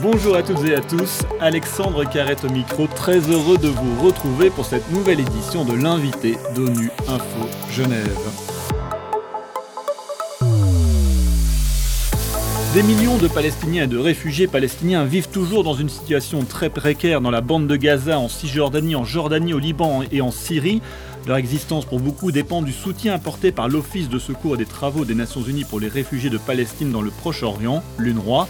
Bonjour à toutes et à tous, Alexandre Carrette au micro, très heureux de vous retrouver pour cette nouvelle édition de l'invité d'ONU Info Genève. Des millions de Palestiniens et de réfugiés palestiniens vivent toujours dans une situation très précaire dans la bande de Gaza, en Cisjordanie, en Jordanie, au Liban et en Syrie. Leur existence pour beaucoup dépend du soutien apporté par l'Office de secours et des travaux des Nations Unies pour les réfugiés de Palestine dans le Proche-Orient, l'UNRWA.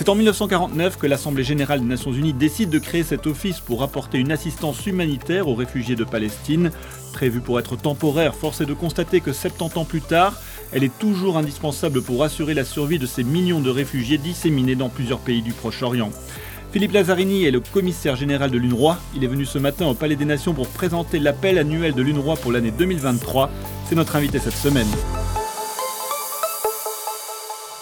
C'est en 1949 que l'Assemblée générale des Nations Unies décide de créer cet office pour apporter une assistance humanitaire aux réfugiés de Palestine. Prévue pour être temporaire, force est de constater que 70 ans plus tard, elle est toujours indispensable pour assurer la survie de ces millions de réfugiés disséminés dans plusieurs pays du Proche-Orient. Philippe Lazzarini est le commissaire général de l'UNRWA. Il est venu ce matin au Palais des Nations pour présenter l'appel annuel de l'UNRWA pour l'année 2023. C'est notre invité cette semaine.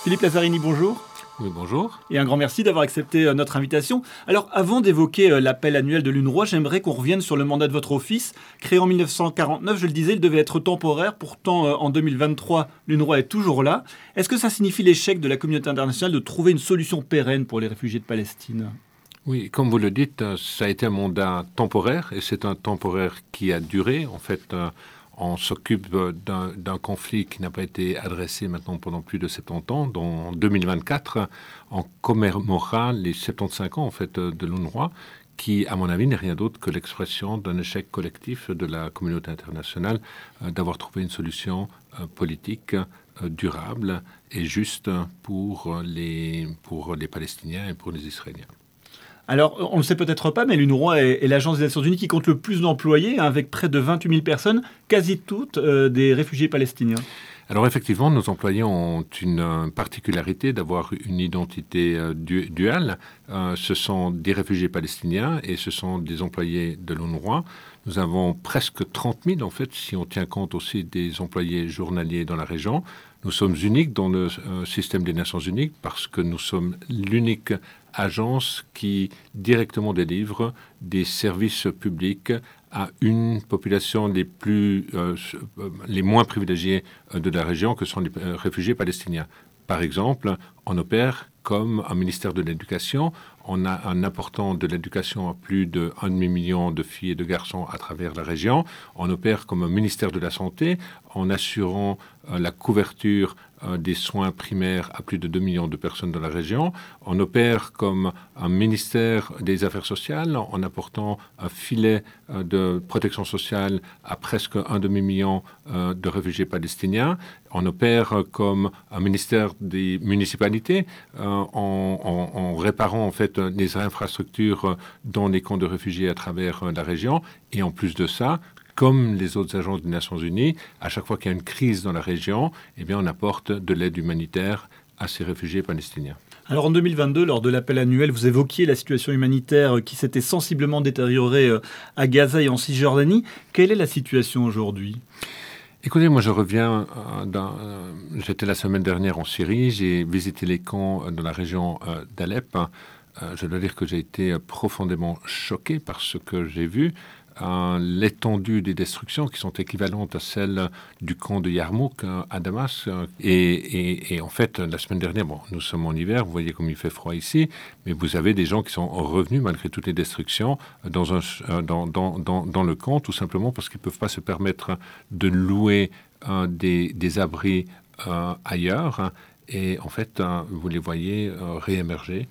Philippe Lazzarini, bonjour. Oui, bonjour. Et un grand merci d'avoir accepté euh, notre invitation. Alors, avant d'évoquer euh, l'appel annuel de l'UNRWA, j'aimerais qu'on revienne sur le mandat de votre office. Créé en 1949, je le disais, il devait être temporaire. Pourtant, euh, en 2023, l'UNRWA est toujours là. Est-ce que ça signifie l'échec de la communauté internationale de trouver une solution pérenne pour les réfugiés de Palestine? Oui, comme vous le dites, ça a été un mandat temporaire et c'est un temporaire qui a duré. En fait, on s'occupe d'un conflit qui n'a pas été adressé maintenant pendant plus de 70 ans. Dans 2024, on commémorera les 75 ans en fait de l'UNRWA, qui, à mon avis, n'est rien d'autre que l'expression d'un échec collectif de la communauté internationale euh, d'avoir trouvé une solution euh, politique euh, durable et juste pour les Palestiniens et pour les Israéliens. Alors, on ne le sait peut-être pas, mais l'UNRWA est, l'agence des Nations Unies qui compte le plus d'employés, hein, avec près de 28 000 personnes, quasi toutes euh, des réfugiés palestiniens. Alors effectivement, nos employés ont une euh, particularité d'avoir une identité euh, duale. ce sont des réfugiés palestiniens et ce sont des employés de l'UNRWA. Nous avons presque 30 000 en fait, si on tient compte aussi des employés journaliers dans la région. Nous sommes uniques dans le système des Nations Unies parce que nous sommes l'unique agence qui directement délivre des services publics à une population les, plus, euh, les moins privilégiées euh, de la région, que sont les euh, réfugiés palestiniens. Par exemple, on opère comme un ministère de l'Éducation. On a un apportant de l'éducation à plus de 1,5 million de filles et de garçons à travers la région. On opère comme un ministère de la Santé en assurant la couverture euh, des soins primaires à plus de 2 millions de personnes dans la région. On opère comme un ministère des Affaires sociales en apportant un filet euh, de protection sociale à presque un demi-million euh, de réfugiés palestiniens. On opère comme un ministère des municipalités en, réparant en fait les infrastructures dans les camps de réfugiés à travers la région. Et en plus de ça, comme les autres agences des Nations Unies, à chaque fois qu'il y a une crise dans la région, eh bien, on apporte de l'aide humanitaire à ces réfugiés palestiniens. Alors en 2022, lors de l'appel annuel, vous évoquiez la situation humanitaire qui s'était sensiblement détériorée euh, à Gaza et en Cisjordanie. Quelle est la situation aujourd'hui? Écoutez, moi je reviens, euh, euh, j'étais la semaine dernière en Syrie, j'ai visité les camps dans la région d'Alep. je dois dire que j'ai été profondément choqué par ce que j'ai vu l'étendue des destructions qui sont équivalentes à celles du camp de Yarmouk euh, à Damas. Et, en fait, la semaine dernière, bon, nous sommes en hiver, vous voyez comme il fait froid ici, mais vous avez des gens qui sont revenus malgré toutes les destructions dans, le camp, tout simplement parce qu'ils ne peuvent pas se permettre de louer euh, des, des, abris ailleurs. Et en fait, vous les voyez réémerger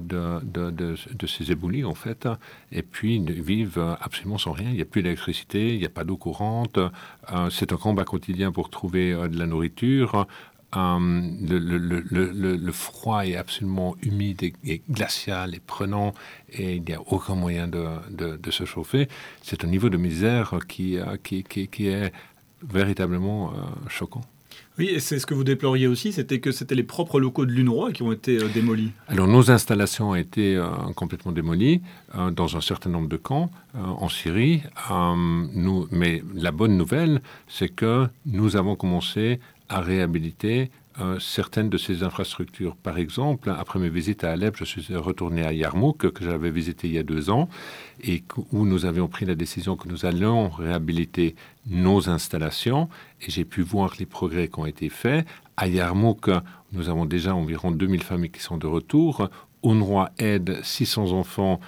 de, de, ces éboulis, en fait, et puis ils vivent absolument sans rien. Il n'y a plus d'électricité, il n'y a pas d'eau courante. Euh, c'est un combat quotidien pour trouver euh, de la nourriture. Euh, le, froid est absolument humide et, glacial et prenant et il n'y a aucun moyen de, se chauffer. C'est un niveau de misère qui, qui, qui est véritablement choquant. Oui, et c'est ce que vous déploriez aussi, c'était que c'était les propres locaux de l'UNRWA qui ont été euh, démolis. Alors nos installations ont été euh, complètement démolies euh, dans un certain nombre de camps en Syrie. mais la bonne nouvelle, c'est que nous avons commencé à réhabiliter certaines de ces infrastructures. Par exemple, après mes visites à Alep, je suis retourné à Yarmouk, que j'avais visité il y a deux ans, et où nous avions pris la décision que nous allions réhabiliter nos installations, et j'ai pu voir les progrès qui ont été faits. À Yarmouk, nous avons déjà environ 2000 familles qui sont de retour. UNRWA aide 600 enfants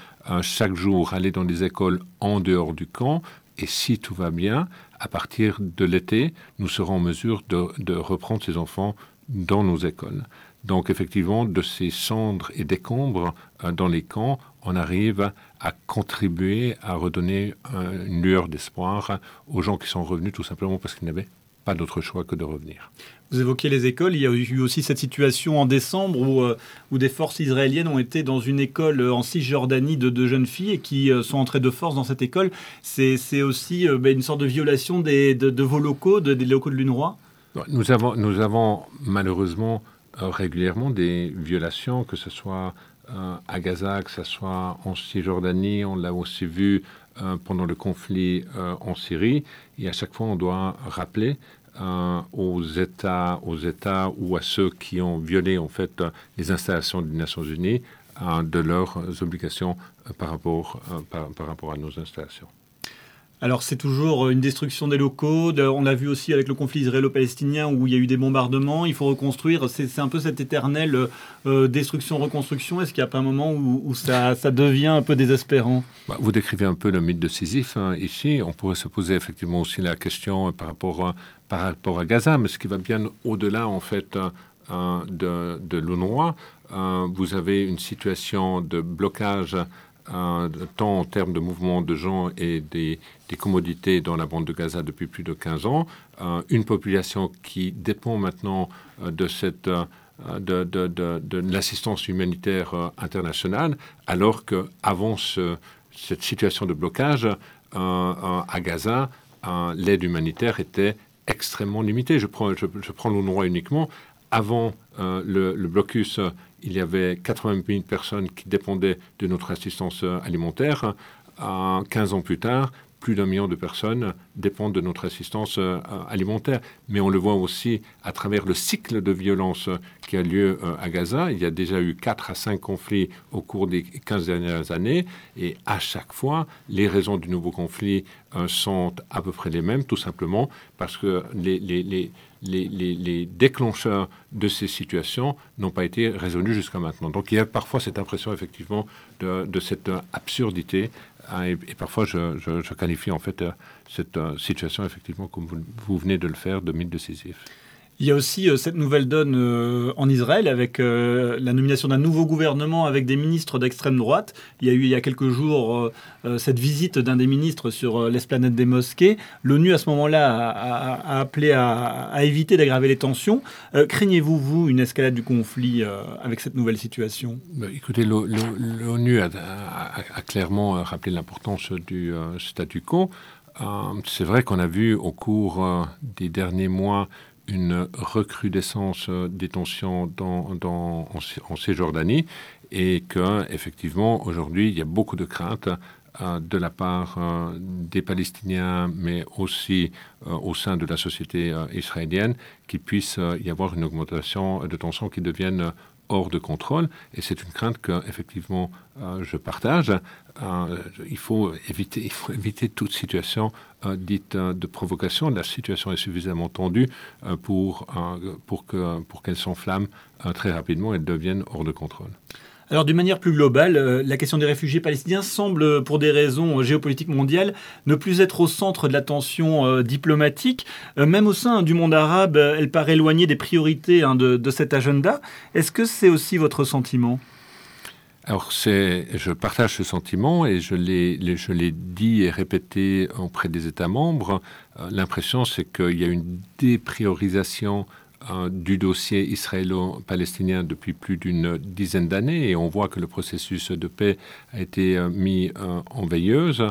chaque jour à aller dans des écoles en dehors du camp. Et si tout va bien, à partir de l'été, nous serons en mesure de, reprendre ces enfants dans nos écoles. Donc effectivement, de ces cendres et décombres dans les camps, on arrive à contribuer à redonner une lueur d'espoir aux gens qui sont revenus tout simplement parce qu'ils n'avaient pas d'autre choix que de revenir. Vous évoquez les écoles. Il y a eu aussi cette situation en décembre où, euh, des forces israéliennes ont été dans une école en Cisjordanie de, de jeunes filles et qui euh, sont entrées de force dans cette école. C'est aussi euh, ben, une sorte de violation des, de, vos locaux, des locaux de l'UNRWA? Nous avons, nous avons malheureusement régulièrement des violations, que ce soit à Gaza, que ce soit en Cisjordanie. On l'a aussi vu pendant le conflit en Syrie. Et à chaque fois, on doit rappeler euh, aux États, aux États ou à ceux qui ont violé en fait les installations des Nations Unies euh, de leurs obligations euh, par rapport, par rapport à nos installations. Alors c'est toujours euh, une destruction des locaux. On l'a vu aussi avec le conflit israélo-palestinien où il y a eu des bombardements. Il faut reconstruire. C'est un peu cette éternelle euh, euh, destruction-reconstruction. Est-ce qu'il n'y a pas un moment où, ça, devient un peu désespérant? Bah, Vous décrivez un peu le mythe de Sisyphe hein, ici. On pourrait se poser effectivement aussi la question par rapport, à Gaza, mais ce qui va bien au-delà en fait de, de l'UNRWA. vous avez une situation de blocage tant en termes de mouvement de gens et des, commodités dans la bande de Gaza depuis plus de 15 ans, euh, une population qui dépend maintenant euh, de cette euh, de, de, de, l'assistance humanitaire internationale, alors qu'avant ce, cette situation de blocage à Gaza, l'aide humanitaire était extrêmement limitée. Je prends, je, je prends l'UNRWA uniquement. Avant le, le, blocus il y avait 80 000 personnes qui dépendaient de notre assistance alimentaire. 15 ans plus tard, plus d'un million de personnes dépendent de notre assistance euh, alimentaire. Mais on le voit aussi à travers le cycle de violence qui a lieu euh, à Gaza. Il y a déjà eu 4 à 5 conflits au cours des 15 dernières années. Et à chaque fois, les raisons du nouveau conflit euh, sont à peu près les mêmes, tout simplement parce que les les, déclencheurs de ces situations n'ont pas été résolus jusqu'à maintenant. Donc il y a parfois cette impression effectivement de, cette absurdité ah, et, parfois je, qualifie en fait euh, cette euh, situation effectivement comme vous, vous, venez de le faire de mythe décisif. Il y a aussi euh, cette nouvelle donne euh, en Israël avec euh, la nomination d'un nouveau gouvernement avec des ministres d'extrême droite. Il y a eu il y a quelques jours cette visite d'un des ministres sur l'esplanade des mosquées. L'ONU à ce moment-là a, appelé à, éviter d'aggraver les tensions. Craignez-vous, vous, une escalade du conflit avec cette nouvelle situation? Bah, Écoutez, l'ONU a, clairement rappelé l'importance du statu quo. C'est vrai qu'on a vu au cours des derniers mois une recrudescence euh, des tensions dans, en, en Cisjordanie et qu'effectivement, aujourd'hui, il y a beaucoup de craintes de la part euh, des Palestiniens, mais aussi au sein de la société israélienne, qu'il puisse y avoir une augmentation de tensions qui deviennent hors de contrôle. Et c'est une crainte que, effectivement, euh, je partage. Euh, il, faut éviter, il faut éviter toute situation euh, dite de provocation. La situation est suffisamment tendue pour, pour pour qu'elle s'enflamme très rapidement et devienne hors de contrôle. Alors d'une manière plus globale, euh, la question des réfugiés palestiniens semble, pour des raisons géopolitiques mondiales, ne plus être au centre de l'attention euh, diplomatique. Euh, même au sein du monde arabe, elle paraît éloignée des priorités hein, de, cet agenda. Est-ce que c'est aussi votre sentiment? Alors, je partage ce sentiment et je l'ai dit et répété auprès des États membres. L'impression, c'est qu'il y a une dépriorisation du dossier israélo-palestinien depuis plus d'une dizaine d'années et on voit que le processus de paix a été euh, mis euh, en veilleuse.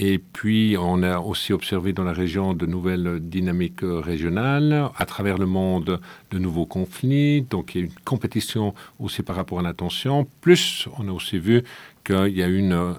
Et puis, on a aussi observé dans la région de nouvelles dynamiques régionales, à travers le monde, de nouveaux conflits. Donc, il y a une compétition aussi par rapport à l'attention. Plus, on a aussi vu qu'il y a une,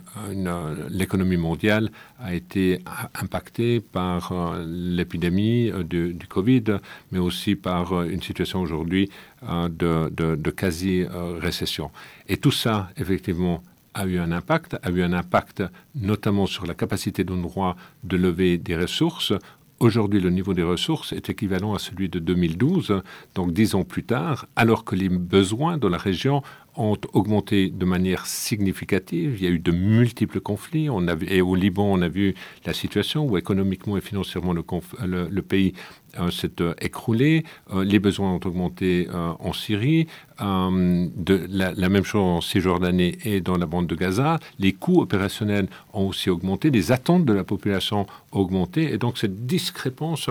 l'économie mondiale a été impactée par euh, l'épidémie euh, du, Covid, mais aussi par euh, une situation aujourd'hui de, de quasi-récession. Et tout ça, effectivement, a eu un impact, a eu un impact notamment sur la capacité d'un droit de lever des ressources. Aujourd'hui, le niveau des ressources est équivalent à celui de 2012, donc dix ans plus tard, alors que les besoins de la région ont augmenté de manière significative. Il y a eu de multiples conflits. Et au Liban, on a vu la situation où économiquement et financièrement le, pays euh, s'est euh, écroulé. Euh, les besoins ont augmenté en Syrie. La, la, même chose en Cisjordanie et dans la bande de Gaza. Les coûts opérationnels ont aussi augmenté. Les attentes de la population ont augmenté. Et donc cette discrépance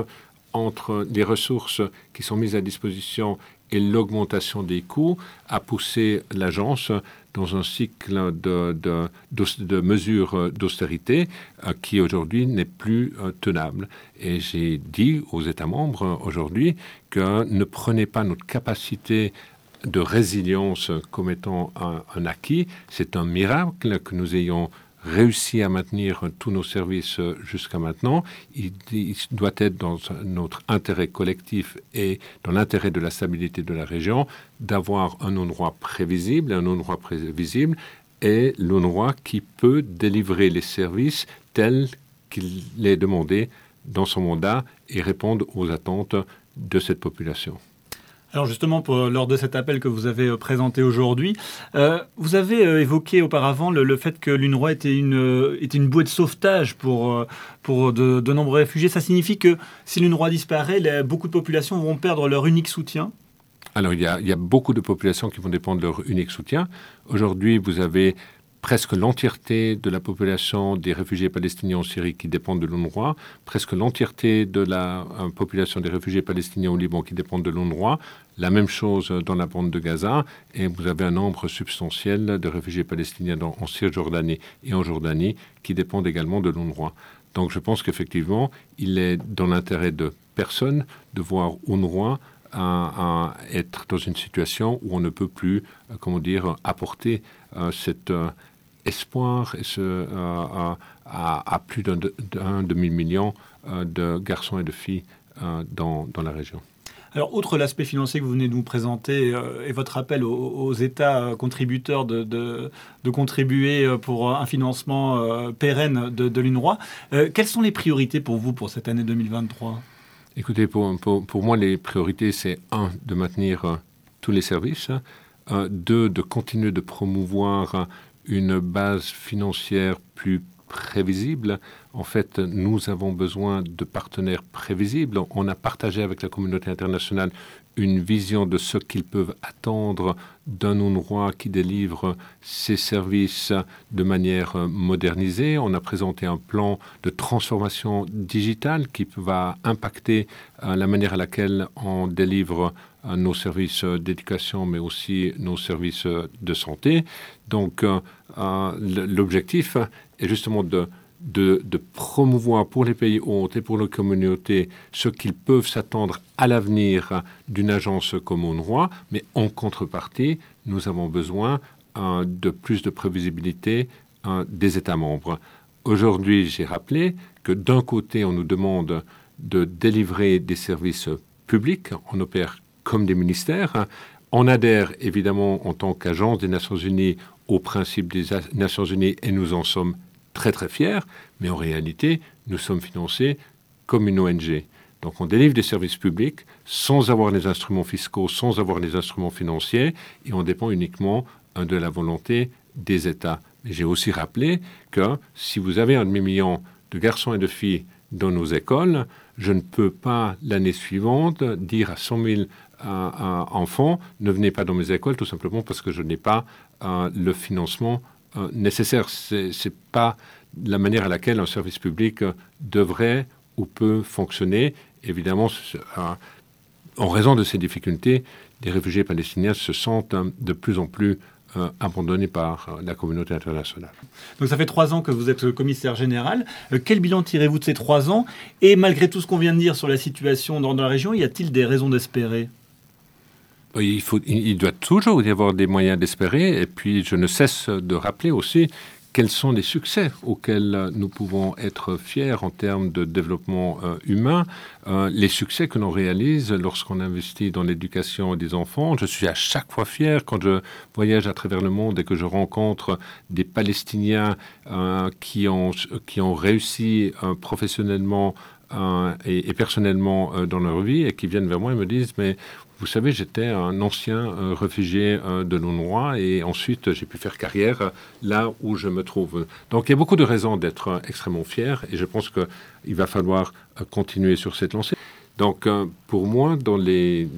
entre les ressources qui sont mises à disposition et l'augmentation des coûts a poussé l'agence dans un cycle de, de, mesures d'austérité euh, qui aujourd'hui n'est plus euh, tenable. Et j'ai dit aux États membres aujourd'hui que ne prenez pas notre capacité de résilience comme étant un acquis. C'est un miracle que nous ayons réussi à maintenir tous nos services euh, jusqu'à maintenant. Il, doit être dans notre intérêt collectif et dans l'intérêt de la stabilité de la région d'avoir un endroit prévisible. Un endroit prévisible est l'endroit qui peut délivrer les services tels qu'il est demandé dans son mandat et répondre aux attentes de cette population. Alors justement, lors de cet appel que vous avez euh, présenté aujourd'hui, euh, vous avez euh, évoqué auparavant le, fait que l'UNRWA était une, était bouée de sauvetage pour, pour de, nombreux réfugiés. Ça signifie que si l'UNRWA disparaît, beaucoup de populations vont perdre leur unique soutien alors, il y, a, il y, a, beaucoup de populations qui vont dépendre de leur unique soutien. Aujourd'hui, vous avez presque l'entièreté de la population des réfugiés palestiniens en Syrie qui dépendent de l'UNRWA, presque l'entièreté de la euh, population des réfugiés palestiniens au Liban qui dépendent de l'UNRWA, la même chose dans la bande de Gaza, et vous avez un nombre substantiel de réfugiés palestiniens en Cisjordanie et en Jordanie qui dépendent également de l'UNRWA. Donc je pense qu'effectivement, il est dans l'intérêt de personne de voir UNRWA à, être dans une situation où on ne peut plus, euh, comment dire, apporter euh, cette espoir et ce, euh, à, plus d'un demi-million euh, de garçons et de filles euh, dans, dans la région. Alors, outre l'aspect financier que vous venez de nous présenter et votre appel aux, États contributeurs de, de, de, contribuer pour un financement pérenne de, de l'UNRWA, quelles sont les priorités pour vous pour cette année 2023 Écoutez, pour, pour, moi, les priorités, c'est un, de maintenir tous les services, deux, de continuer de promouvoir une base financière plus prévisible. En fait, nous avons besoin de partenaires prévisibles. On a partagé avec la communauté internationale une vision de ce qu'ils peuvent attendre d'un endroit qui délivre ses services de manière modernisée. On a présenté un plan de transformation digitale qui va impacter euh, la manière à laquelle on délivre euh, nos services d'éducation, mais aussi nos services de santé. Donc, euh, l'objectif est justement de, de, promouvoir pour les pays hôtes et pour les communautés ce qu'ils peuvent s'attendre à l'avenir d'une agence comme UNRWA, mais en contrepartie, nous avons besoin euh, de plus de prévisibilité euh, des États membres. Aujourd'hui, j'ai rappelé que d'un côté, on nous demande de délivrer des services publics, on opère comme des ministères, on adhère évidemment en tant qu'agence des Nations Unies au principe des Nations Unies et nous en sommes très très fiers, mais en réalité, nous sommes financés comme une ONG. Donc on délivre des services publics sans avoir les instruments fiscaux, sans avoir les instruments financiers, et on dépend uniquement hein, de la volonté des États. J'ai aussi rappelé que si vous avez un demi-million de garçons et de filles dans nos écoles, je ne peux pas l'année suivante dire à 100 000 enfants ne venez pas dans mes écoles tout simplement parce que je n'ai pas le financement euh, nécessaire. Ce n'est pas la manière à laquelle un service public devrait ou peut fonctionner. Évidemment, euh, en raison de ces difficultés, les réfugiés palestiniens se sentent de plus en plus abandonnés par la communauté internationale. Donc ça fait trois ans que vous êtes commissaire général. quel bilan tirez-vous de ces trois ans? Et malgré tout ce qu'on vient de dire sur la situation dans la région, y a-t-il des raisons d'espérer? Il, faut, il doit toujours y avoir des moyens d'espérer. Et puis, je ne cesse de rappeler aussi quels sont les succès auxquels nous pouvons être fiers en termes de développement euh, humain, euh, les succès que l'on réalise lorsqu'on investit dans l'éducation des enfants. Je suis à chaque fois fier quand je voyage à travers le monde et que je rencontre des Palestiniens euh, qui, ont, qui ont réussi professionnellement et, personnellement dans leur vie et qui viennent vers moi et me disent mais vous savez, j'étais un ancien réfugié de l'UNRWA et ensuite j'ai pu faire carrière là où je me trouve. Donc il y a beaucoup de raisons d'être extrêmement fier et je pense qu'il va falloir continuer sur cette lancée. Donc, euh, pour moi, dans les,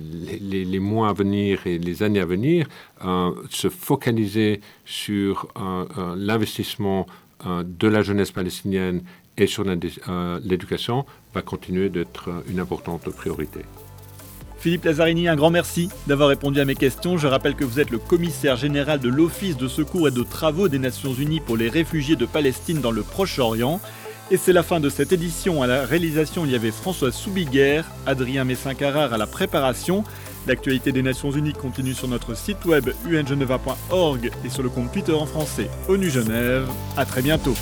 mois à venir et les années à venir, euh, se focaliser sur euh, l'investissement de la jeunesse palestinienne et sur l'éducation va continuer d'être une importante priorité. Philippe Lazzarini, un grand merci d'avoir répondu à mes questions. Je rappelle que vous êtes le commissaire général de l'Office de secours et de travaux des Nations Unies pour les réfugiés de Palestine dans le Proche-Orient. Et c'est la fin de cette édition. À la réalisation, il y avait François Soubiguerre, Adrien Messin-Carrard à la préparation. L'actualité des Nations Unies continue sur notre site web ungeneva.org et sur le compte Twitter en français ONU Genève. À très bientôt.